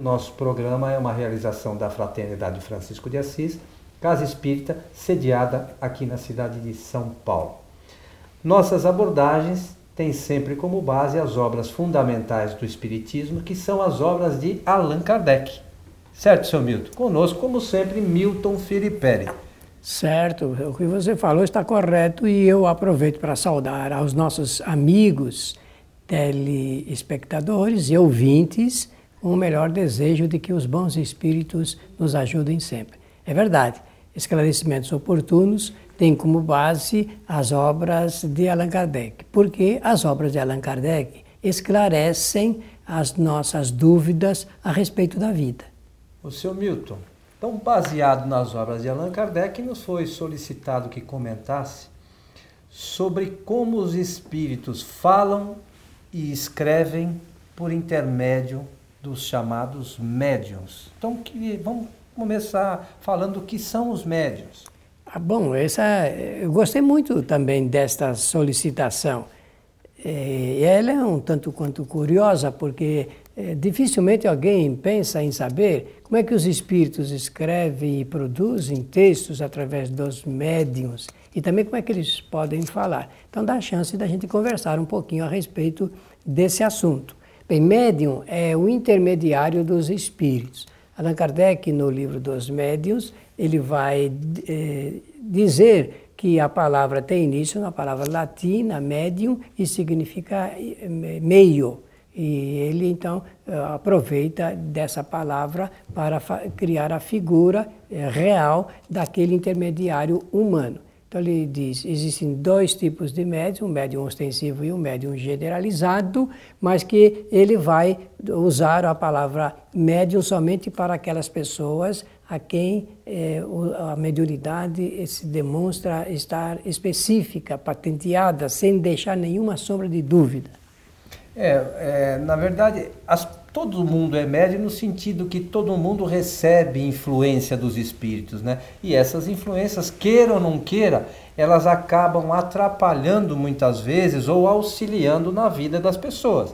Nosso programa é uma realização da Fraternidade Francisco de Assis, Casa Espírita, sediada aqui na cidade de São Paulo. Nossas abordagens têm sempre como base as obras fundamentais do Espiritismo, que são as obras de Allan Kardec. Certo, seu Milton? Conosco, como sempre, Milton Filipelli. Certo, o que você falou está correto e eu aproveito para saudar aos nossos amigos telespectadores e ouvintes o melhor desejo de que os bons espíritos nos ajudem sempre. É verdade, esclarecimentos oportunos têm como base as obras de Allan Kardec, porque as obras de Allan Kardec esclarecem as nossas dúvidas a respeito da vida. O seu Milton, então baseado nas obras de Allan Kardec, nos foi solicitado que comentasse sobre como os espíritos falam e escrevem por intermédio dos chamados médiums. Então, que, vamos começar falando o que são os médiums. Ah, bom, essa, eu gostei muito também desta solicitação. É, ela é um tanto quanto curiosa, porque é, dificilmente alguém pensa em saber como é que os espíritos escrevem e produzem textos através dos médiums e também como é que eles podem falar. Então dá a chance da gente conversar um pouquinho a respeito desse assunto. Bem, médium é o intermediário dos espíritos. Allan Kardec, no livro dos médiuns, ele vai é, dizer que a palavra tem início na palavra latina, medium, e significa eh, meio. E ele então eh, aproveita dessa palavra para criar a figura real daquele intermediário humano. Então ele diz, existem dois tipos de médium, um médium ostensivo e um médium generalizado, mas que ele vai usar a palavra médium somente para aquelas pessoas a quem eh, a mediunidade se demonstra estar específica, patenteada, sem deixar nenhuma sombra de dúvida. É, é na verdade, as todo mundo é médio no sentido que todo mundo recebe influência dos espíritos, né? E essas influências, queira ou não queira, elas acabam atrapalhando muitas vezes ou auxiliando na vida das pessoas.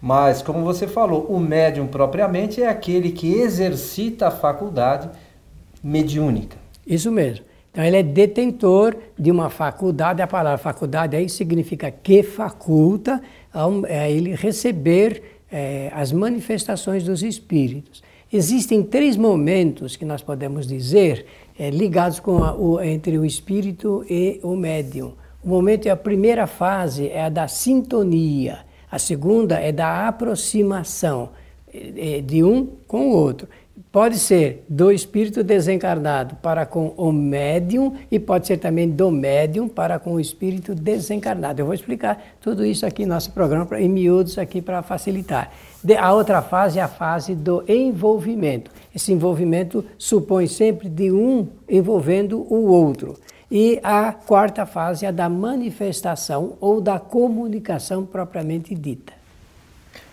Mas, como você falou, o médium propriamente é aquele que exercita a faculdade mediúnica. Isso mesmo. Então, ele é detentor de uma faculdade. A palavra faculdade aí significa que faculta a ele receber é, as manifestações dos espíritos. Existem três momentos que nós podemos dizer é, ligados com a, o, entre o espírito e o médium. O momento é a primeira fase é a da sintonia, a segunda é da aproximação é, de um com o outro. Pode ser do espírito desencarnado para com o médium e pode ser também do médium para com o espírito desencarnado. Eu vou explicar tudo isso aqui no nosso programa em miúdos aqui para facilitar. A outra fase é a fase do envolvimento. Esse envolvimento supõe sempre de um envolvendo o outro. E a quarta fase é a da manifestação ou da comunicação propriamente dita.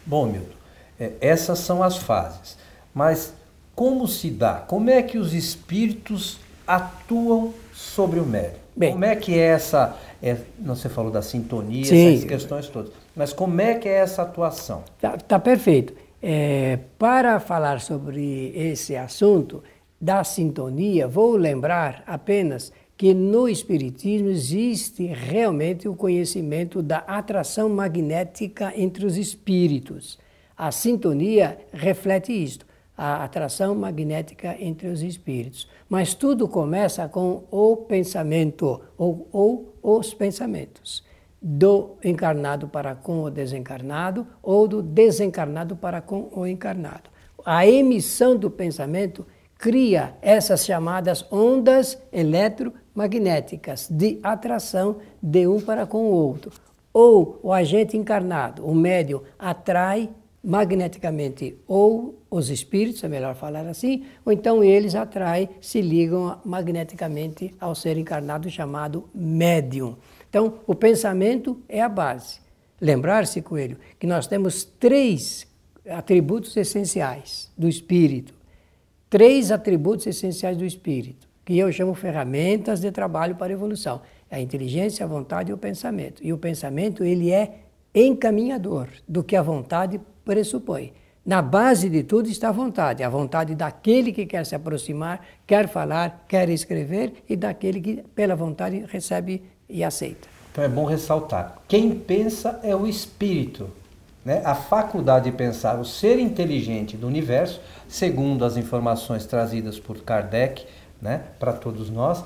Bom, Milton, é, essas são as fases. Mas como se dá? Como é que os espíritos atuam sobre o médium? Bem, como é que é essa. É, não você falou da sintonia, sim, essas questões todas. Mas como é que é essa atuação? Tá, tá perfeito. É, para falar sobre esse assunto da sintonia, vou lembrar apenas que no Espiritismo existe realmente o conhecimento da atração magnética entre os espíritos. A sintonia reflete isto a atração magnética entre os espíritos. Mas tudo começa com o pensamento, ou, ou os pensamentos, do encarnado para com o desencarnado, ou do desencarnado para com o encarnado. A emissão do pensamento cria essas chamadas ondas eletromagnéticas de atração de um para com o outro. Ou o agente encarnado, o médium, atrai magneticamente ou os espíritos, é melhor falar assim, ou então eles atraem, se ligam magneticamente ao ser encarnado chamado médium. Então, o pensamento é a base. Lembrar-se, Coelho, que nós temos três atributos essenciais do espírito. Três atributos essenciais do espírito, que eu chamo ferramentas de trabalho para a evolução. É a inteligência, a vontade e o pensamento. E o pensamento, ele é encaminhador do que a vontade pressupõe. Na base de tudo está a vontade, a vontade daquele que quer se aproximar, quer falar, quer escrever e daquele que, pela vontade, recebe e aceita. Então é bom ressaltar: quem pensa é o espírito. Né? A faculdade de pensar, o ser inteligente do universo, segundo as informações trazidas por Kardec né, para todos nós,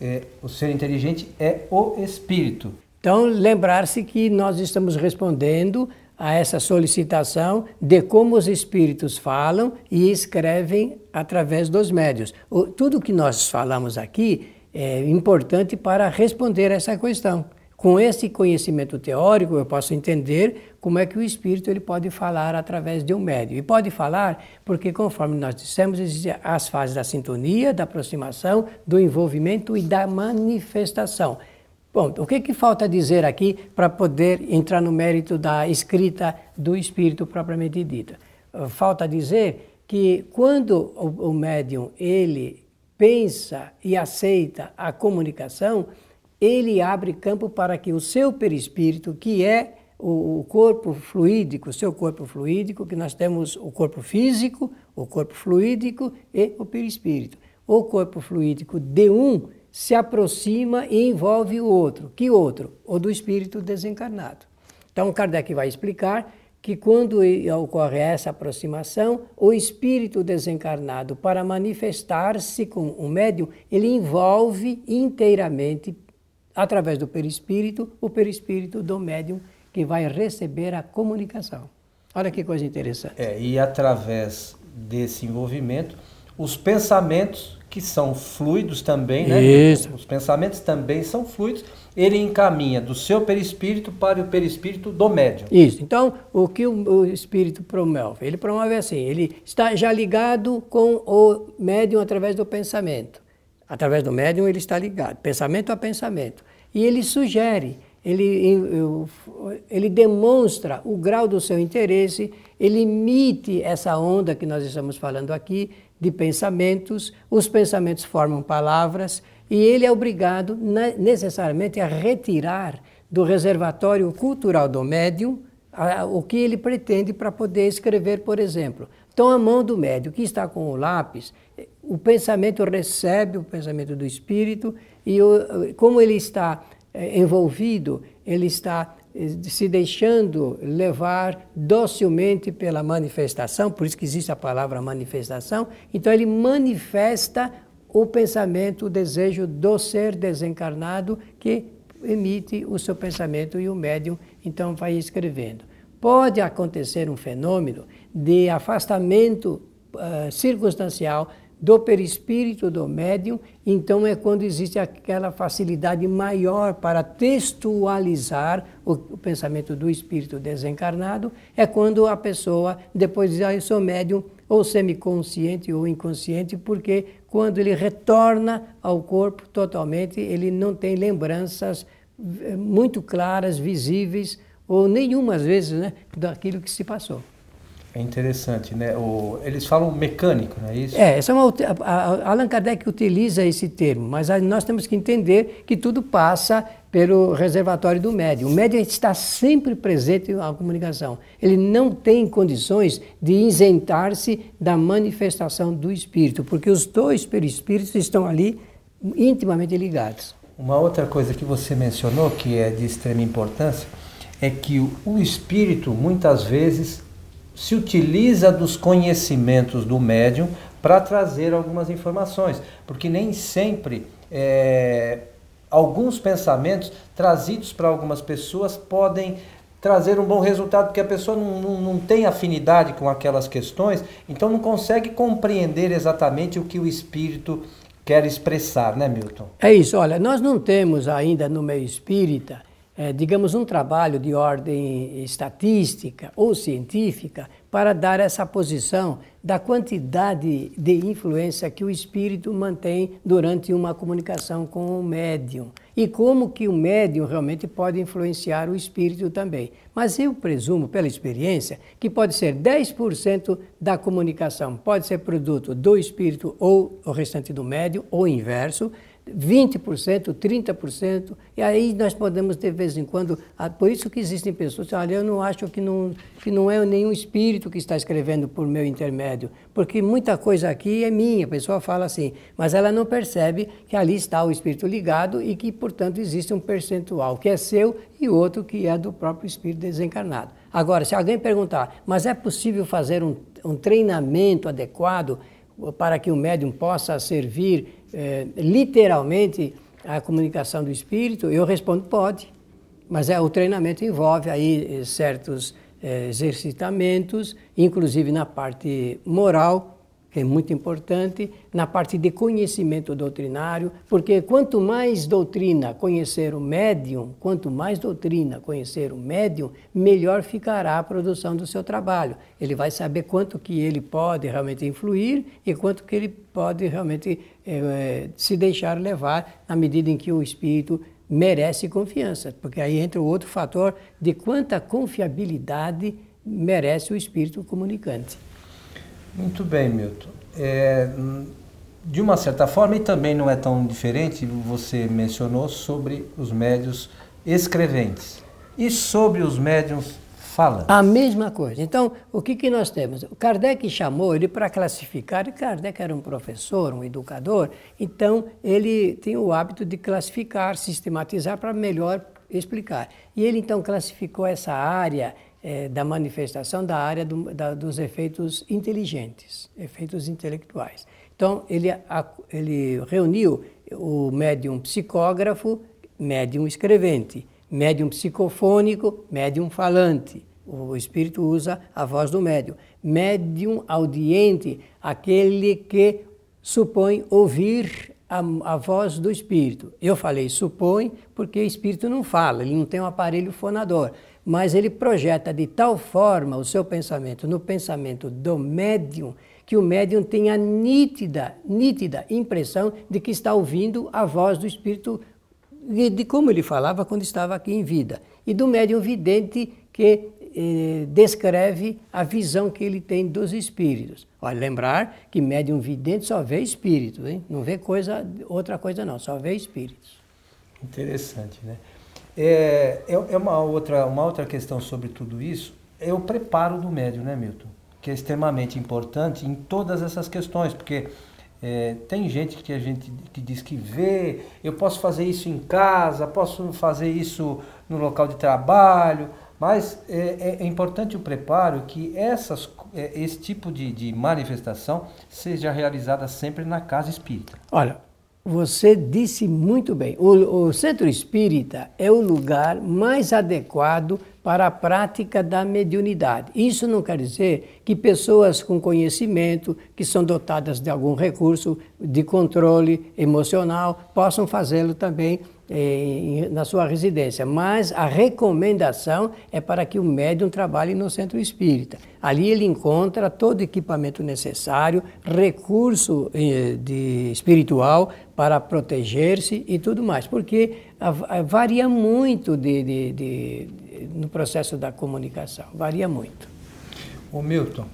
é, o ser inteligente é o espírito. Então, lembrar-se que nós estamos respondendo a essa solicitação de como os espíritos falam e escrevem através dos médios. O, tudo que nós falamos aqui é importante para responder essa questão. Com esse conhecimento teórico, eu posso entender como é que o espírito ele pode falar através de um médium. E pode falar porque, conforme nós dissemos, existem as fases da sintonia, da aproximação, do envolvimento e da manifestação. Bom, o que, que falta dizer aqui para poder entrar no mérito da escrita do espírito propriamente dita? Falta dizer que quando o, o médium ele pensa e aceita a comunicação, ele abre campo para que o seu perispírito, que é o corpo fluídico, o seu corpo fluídico, que nós temos o corpo físico, o corpo fluídico e o perispírito. O corpo fluídico de um se aproxima e envolve o outro. Que outro? O do espírito desencarnado. Então Kardec vai explicar que quando ocorre essa aproximação, o espírito desencarnado, para manifestar-se com o médium, ele envolve inteiramente através do perispírito, o perispírito do médium que vai receber a comunicação. Olha que coisa interessante. É, e através desse envolvimento, os pensamentos que são fluidos também, né? Isso. Os pensamentos também são fluidos. Ele encaminha do seu perispírito para o perispírito do médium. Isso. Então, o que o, espírito promove? Ele promove assim: ele está já ligado com o médium através do pensamento. Através do médium ele está ligado, pensamento a pensamento. E ele sugere, ele, ele demonstra o grau do seu interesse, ele emite essa onda que nós estamos falando aqui de pensamentos, os pensamentos formam palavras e ele é obrigado necessariamente a retirar do reservatório cultural do médium o que ele pretende para poder escrever, por exemplo. Então, a mão do médium que está com o lápis, o pensamento recebe o pensamento do espírito e como ele está é, envolvido, ele está eh, se deixando levar docilmente pela manifestação, por isso que existe a palavra manifestação, então ele manifesta o pensamento, o desejo do ser desencarnado que emite o seu pensamento e o médium então vai escrevendo. Pode acontecer um fenômeno de afastamento uh, circunstancial do perispírito do médium, então é quando existe aquela facilidade maior para textualizar o, o pensamento do espírito desencarnado, é quando a pessoa depois diz, ah, eu sou médium, ou semiconsciente ou inconsciente, porque quando ele retorna ao corpo totalmente, ele não tem lembranças eh, muito claras, visíveis, ou nenhuma às vezes, né, daquilo que se passou. É interessante, né? O, eles falam mecânico, não é isso? É, essa é uma, a, Allan Kardec utiliza esse termo, mas nós temos que entender que tudo passa pelo reservatório do médium. O médium está sempre presente na comunicação. Ele não tem condições de isentar-se da manifestação do espírito, porque os dois perispíritos estão ali intimamente ligados. Uma outra coisa que você mencionou, que é de extrema importância, é que o espírito muitas vezes se utiliza dos conhecimentos do médium para trazer algumas informações, porque nem sempre é, alguns pensamentos trazidos para algumas pessoas podem trazer um bom resultado, porque a pessoa não, não, não, tem afinidade com aquelas questões, então não consegue compreender exatamente o que o espírito quer expressar, né, Milton? É isso, olha, nós não temos ainda no meio espírita é, digamos, um trabalho de ordem estatística ou científica para dar essa posição da quantidade de influência que o espírito mantém durante uma comunicação com o médium e como que o médium realmente pode influenciar o espírito também. Mas eu presumo, pela experiência, que pode ser 10% da comunicação, pode ser produto do espírito ou o restante do médium, ou inverso, 20%, 30%, e aí nós podemos de vez em quando, por isso que existem pessoas que olha, eu não acho que não, que não é nenhum espírito que está escrevendo por meu intermédio, porque muita coisa aqui é minha, a pessoa fala assim, mas ela não percebe que ali está o espírito ligado e que, portanto, existe um percentual que é seu e outro que é do próprio espírito desencarnado. Agora, se alguém perguntar, mas é possível fazer um, um treinamento adequado para que o médium possa servir é, literalmente a comunicação do espírito? Eu respondo, pode. Mas é, o treinamento envolve aí eh, certos é, exercitamentos, inclusive na parte moral, que é muito importante, na parte de conhecimento doutrinário, porque quanto mais doutrina conhecer o médium, quanto mais doutrina conhecer o médium, melhor ficará a produção do seu trabalho. Ele vai saber quanto que ele pode realmente influir e quanto que ele pode realmente é, se deixar levar na medida em que o espírito merece confiança, porque aí entra o outro fator de quanta confiabilidade merece o espírito comunicante. Muito bem, Milton. É, de uma certa forma, e também não é tão diferente, você mencionou sobre os médios escreventes e sobre os médiums falantes. A mesma coisa. Então, o que, que nós temos? Kardec chamou ele para classificar, e Kardec era um professor, um educador, então ele tem o hábito de classificar, sistematizar para melhor explicar. E ele então classificou essa área é, da manifestação da área do, da, dos efeitos inteligentes, efeitos intelectuais. Então, ele, a, ele reuniu o médium psicógrafo, médium escrevente, médium psicofônico, médium falante. O espírito usa a voz do médium. Médium audiente, aquele que supõe ouvir a, a, voz do espírito. Eu falei supõe porque o espírito não fala, ele não tem um aparelho fonador mas ele projeta de tal forma o seu pensamento no pensamento do médium que o médium tem a nítida, nítida impressão de que está ouvindo a voz do espírito de, de como ele falava quando estava aqui em vida e do médium vidente que eh, descreve a visão que ele tem dos espíritos. Olha, lembrar que médium vidente só vê espíritos, hein? não vê coisa, outra coisa não, só vê espíritos. Interessante, né? É, é, é uma, outra, uma outra questão sobre tudo isso, é o preparo do médium, né, Milton? Que é extremamente importante em todas essas questões, porque é, tem gente que a gente que diz que vê, eu posso fazer isso em casa, posso fazer isso no local de trabalho, mas é, é, é importante o preparo que essas, é, esse tipo de, de manifestação seja realizada sempre na casa espírita. Olha, você disse muito bem. O, o, centro espírita é o lugar mais adequado para a prática da mediunidade. Isso não quer dizer que pessoas com conhecimento, que são dotadas de algum recurso de controle emocional, possam fazê-lo também eh, na sua residência, mas a recomendação é para que o médium trabalhe no centro espírita. Ali ele encontra todo o equipamento necessário, recurso eh, de espiritual para proteger-se e tudo mais, porque varia muito de, de, de, no processo da comunicação, varia muito. O Milton,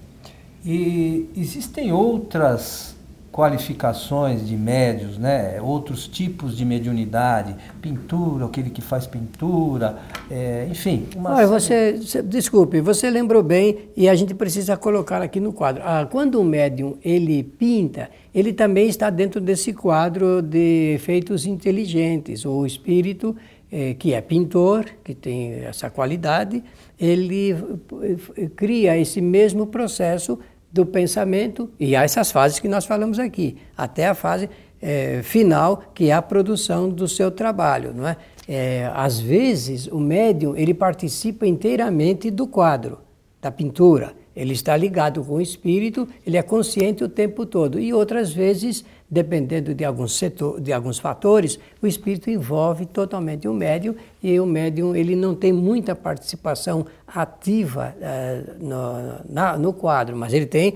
e existem outras qualificações de médios, né? outros tipos de mediunidade, pintura, aquele que faz pintura, é, enfim. Uma... Olha, você, desculpe, você lembrou bem e a gente precisa colocar aqui no quadro. Ah, quando o médium ele pinta, ele também está dentro desse quadro de efeitos inteligentes. O espírito, é, que é pintor, que tem essa qualidade, ele eh, cria esse mesmo processo do pensamento, e há essas fases que nós falamos aqui, até a fase é, final, que é a produção do seu trabalho. Não é? é? às vezes, o médium ele participa inteiramente do quadro, da pintura. Ele está ligado com o espírito, ele é consciente o tempo todo. E outras vezes, dependendo de alguns, setor, de alguns fatores, o espírito envolve totalmente o médium e o médium ele não tem muita participação ativa uh, no, na, no quadro, mas ele tem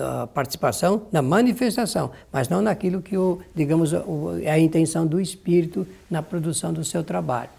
a participação na manifestação, mas não naquilo que o, digamos, é a intenção do espírito na produção do seu trabalho.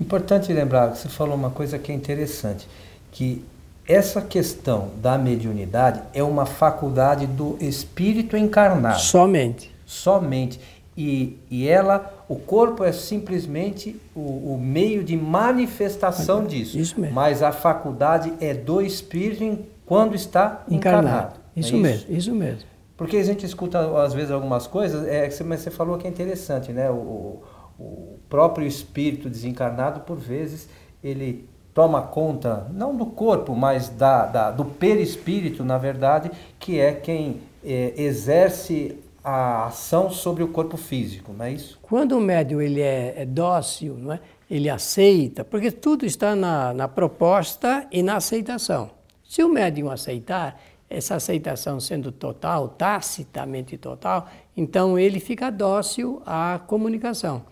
Importante lembrar que você falou uma coisa que é interessante, que essa questão da mediunidade é uma faculdade do espírito encarnado. Somente. Somente. e, e ela, o corpo é simplesmente o, o meio de manifestação disso. Isso mesmo. Mas a faculdade é do espírito quando está encarnado. encarnado. Isso, é isso mesmo, isso mesmo. Porque a gente escuta às vezes algumas coisas, é, mas você falou que é interessante, né? O, o próprio espírito desencarnado, por vezes, ele toma conta, não do corpo, mas da, da do perispírito, na verdade, que é quem é, exerce a ação sobre o corpo físico, não é isso? Quando o médium ele é, é dócil, não é? ele aceita, porque tudo está na, na proposta e na aceitação. Se o médium aceitar, essa aceitação sendo total, tacitamente total, então ele fica dócil à comunicação.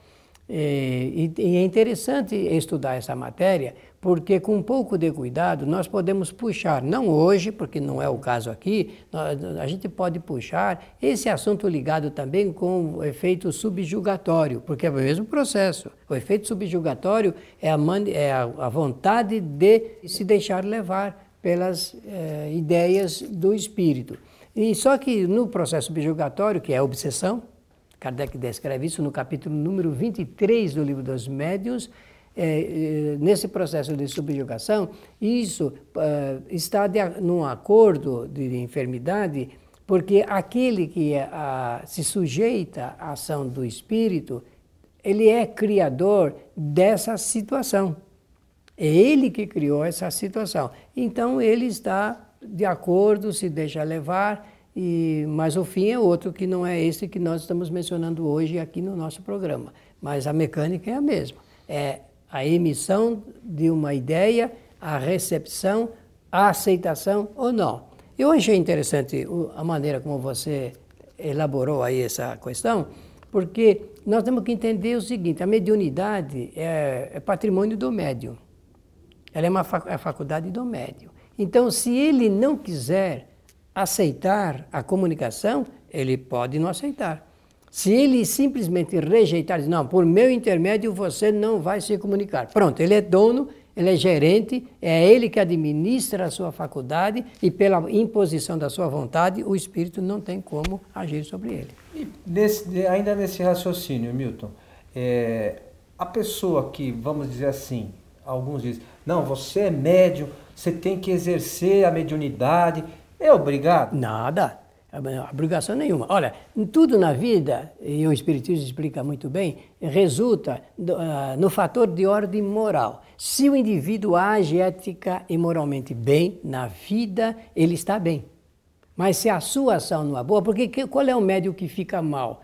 E, e é interessante estudar essa matéria, porque com um pouco de cuidado nós podemos puxar, não hoje, porque não é o caso aqui, a gente pode puxar esse assunto ligado também com o efeito subjugatório, porque é o mesmo processo. O efeito subjugatório é a, é a vontade de se deixar levar pelas eh, ideias do espírito. E só que no processo subjugatório, que é a obsessão, Kardec descreve isso no capítulo número 23 do livro dos Médiuns, é, nesse processo de subjugação, isso uh, está de, num acordo de enfermidade, porque aquele que é, se sujeita à ação do espírito, ele é criador dessa situação. É ele que criou essa situação. Então ele está de acordo, se deixa levar, e, mas o fim é outro que não é esse que nós estamos mencionando hoje aqui no nosso programa. Mas a mecânica é a mesma. É a emissão de uma ideia, a recepção, a aceitação ou não. Eu achei interessante a maneira como você elaborou aí essa questão, porque nós temos que entender o seguinte: a mediunidade é, é patrimônio do médium. Ela é uma é faculdade do médium. Então, se ele não quiser aceitar a comunicação, ele pode não aceitar. Se ele simplesmente rejeitar, dizer, não, por meu intermédio você não vai se comunicar. Pronto, ele é dono, ele é gerente, é ele que administra a sua faculdade e pela imposição da sua vontade, o espírito não tem como agir sobre ele. E nesse, ainda nesse raciocínio, Milton, é, a pessoa que, vamos dizer assim, alguns dizem, não, você é médium, você tem que exercer a mediunidade, é obrigado? Nada. Obrigação nenhuma. Olha, tudo na vida, e o Espiritismo explica muito bem, resulta uh, no fator de ordem moral. Se o indivíduo age ética e moralmente bem na vida, ele está bem. Mas se a sua ação não é boa, porque qual é o médio que fica mal?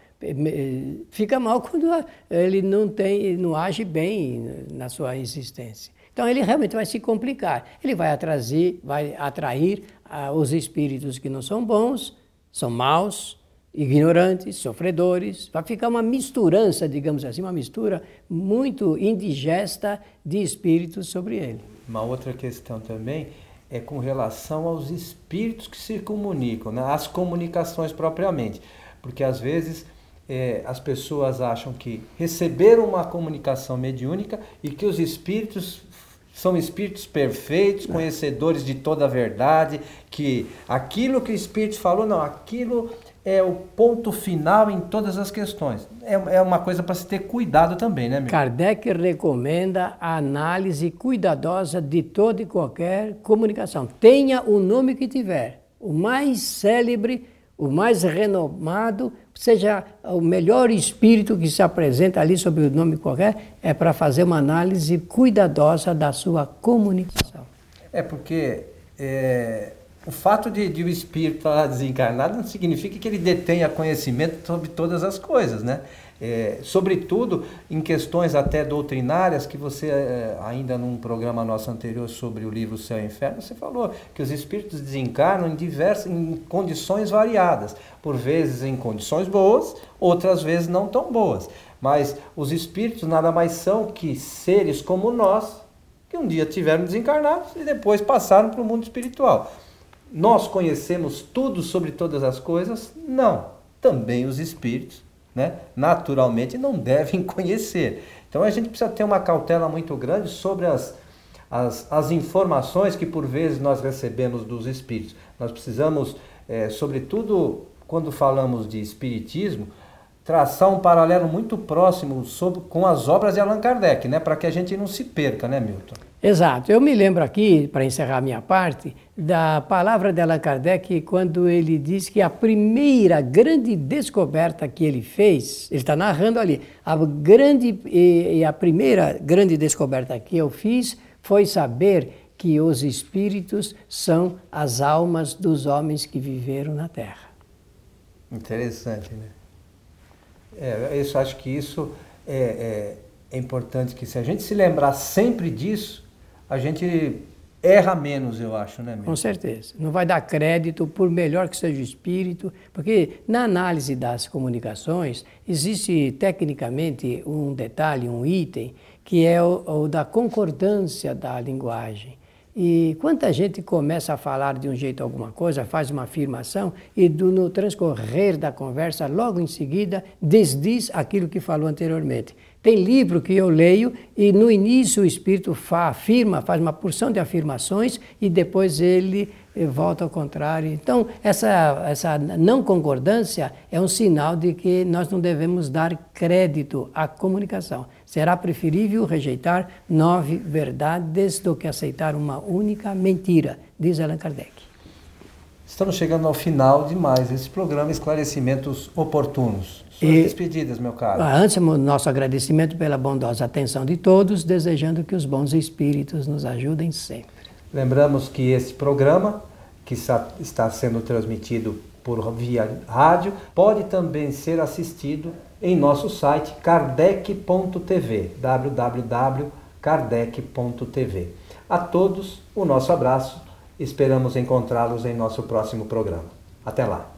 Fica mal quando ele não tem, não age bem na sua existência. Então ele realmente vai se complicar. Ele vai atrair, vai atrair uh, os espíritos que não são bons são maus, ignorantes, sofredores. Vai ficar uma misturança, digamos assim, uma mistura muito indigesta de espíritos sobre ele. Uma outra questão também é com relação aos espíritos que se comunicam, né? as comunicações propriamente. Porque às vezes é, as pessoas acham que receberam uma comunicação mediúnica e que os espíritos são espíritos perfeitos, conhecedores de toda a verdade, que aquilo que o Espírito falou, não, aquilo é o ponto final em todas as questões. É, é uma coisa para se ter cuidado também, né, meu? Kardec recomenda a análise cuidadosa de toda e qualquer comunicação. Tenha o nome que tiver, o mais célebre, o mais renomado, seja o melhor espírito que se apresenta ali sob o nome qualquer, é para fazer uma análise cuidadosa da sua comunicação. É porque é, o fato de, de o espírito estar desencarnado não significa que ele detenha conhecimento sobre todas as coisas, né? É, sobretudo em questões até doutrinárias, que você, é, ainda num programa nosso anterior sobre o livro Céu e Inferno, você falou que os espíritos desencarnam em diversas em condições variadas, por vezes em condições boas, outras vezes não tão boas. Mas os espíritos nada mais são que seres como nós, que um dia tiveram desencarnados e depois passaram para o mundo espiritual. Nós conhecemos tudo sobre todas as coisas? Não. Também os espíritos né, naturalmente não devem conhecer. Então a gente precisa ter uma cautela muito grande sobre as, as, as informações que por vezes nós recebemos dos espíritos. Nós precisamos, é, sobretudo quando falamos de espiritismo, traçar um paralelo muito próximo sobre, com as obras de Allan Kardec, né? Para que a gente não se perca, né, Milton? Exato. Eu me lembro aqui, para encerrar minha parte, da palavra de Allan Kardec quando ele diz que a primeira grande descoberta que ele fez, ele está narrando ali, a grande e a primeira grande descoberta que eu fiz foi saber que os espíritos são as almas dos homens que viveram na Terra. Interessante, né? É, eu acho que isso é, é, é importante que se a gente se lembrar sempre disso, a gente erra menos, eu acho, né? Mesmo? Com certeza. Não vai dar crédito, por melhor que seja o espírito, porque na análise das comunicações existe tecnicamente um detalhe, um item, que é o, o da concordância da linguagem. E quanta gente começa a falar de um jeito alguma coisa, faz uma afirmação e do, no transcorrer da conversa, logo em seguida, desdiz aquilo que falou anteriormente. Tem livro que eu leio e no início o espírito fa, afirma, faz uma porção de afirmações e depois ele eh, volta ao contrário. Então, essa, essa não concordância é um sinal de que nós não devemos dar crédito à comunicação. Será preferível rejeitar nove verdades do que aceitar uma única mentira, diz Allan Kardec. Estamos chegando ao final de mais esse programa Esclarecimentos Oportunos. Suas e, despedidas, meu caro. Ah, antes, nosso agradecimento pela bondosa atenção de todos, desejando que os bons espíritos nos ajudem sempre. Lembramos que esse programa, que está sendo transmitido por via rádio, pode também ser assistido em nosso site kardec.tv, www.kardec.tv. A todos, o nosso abraço. Esperamos encontrá-los em nosso próximo programa. Até lá!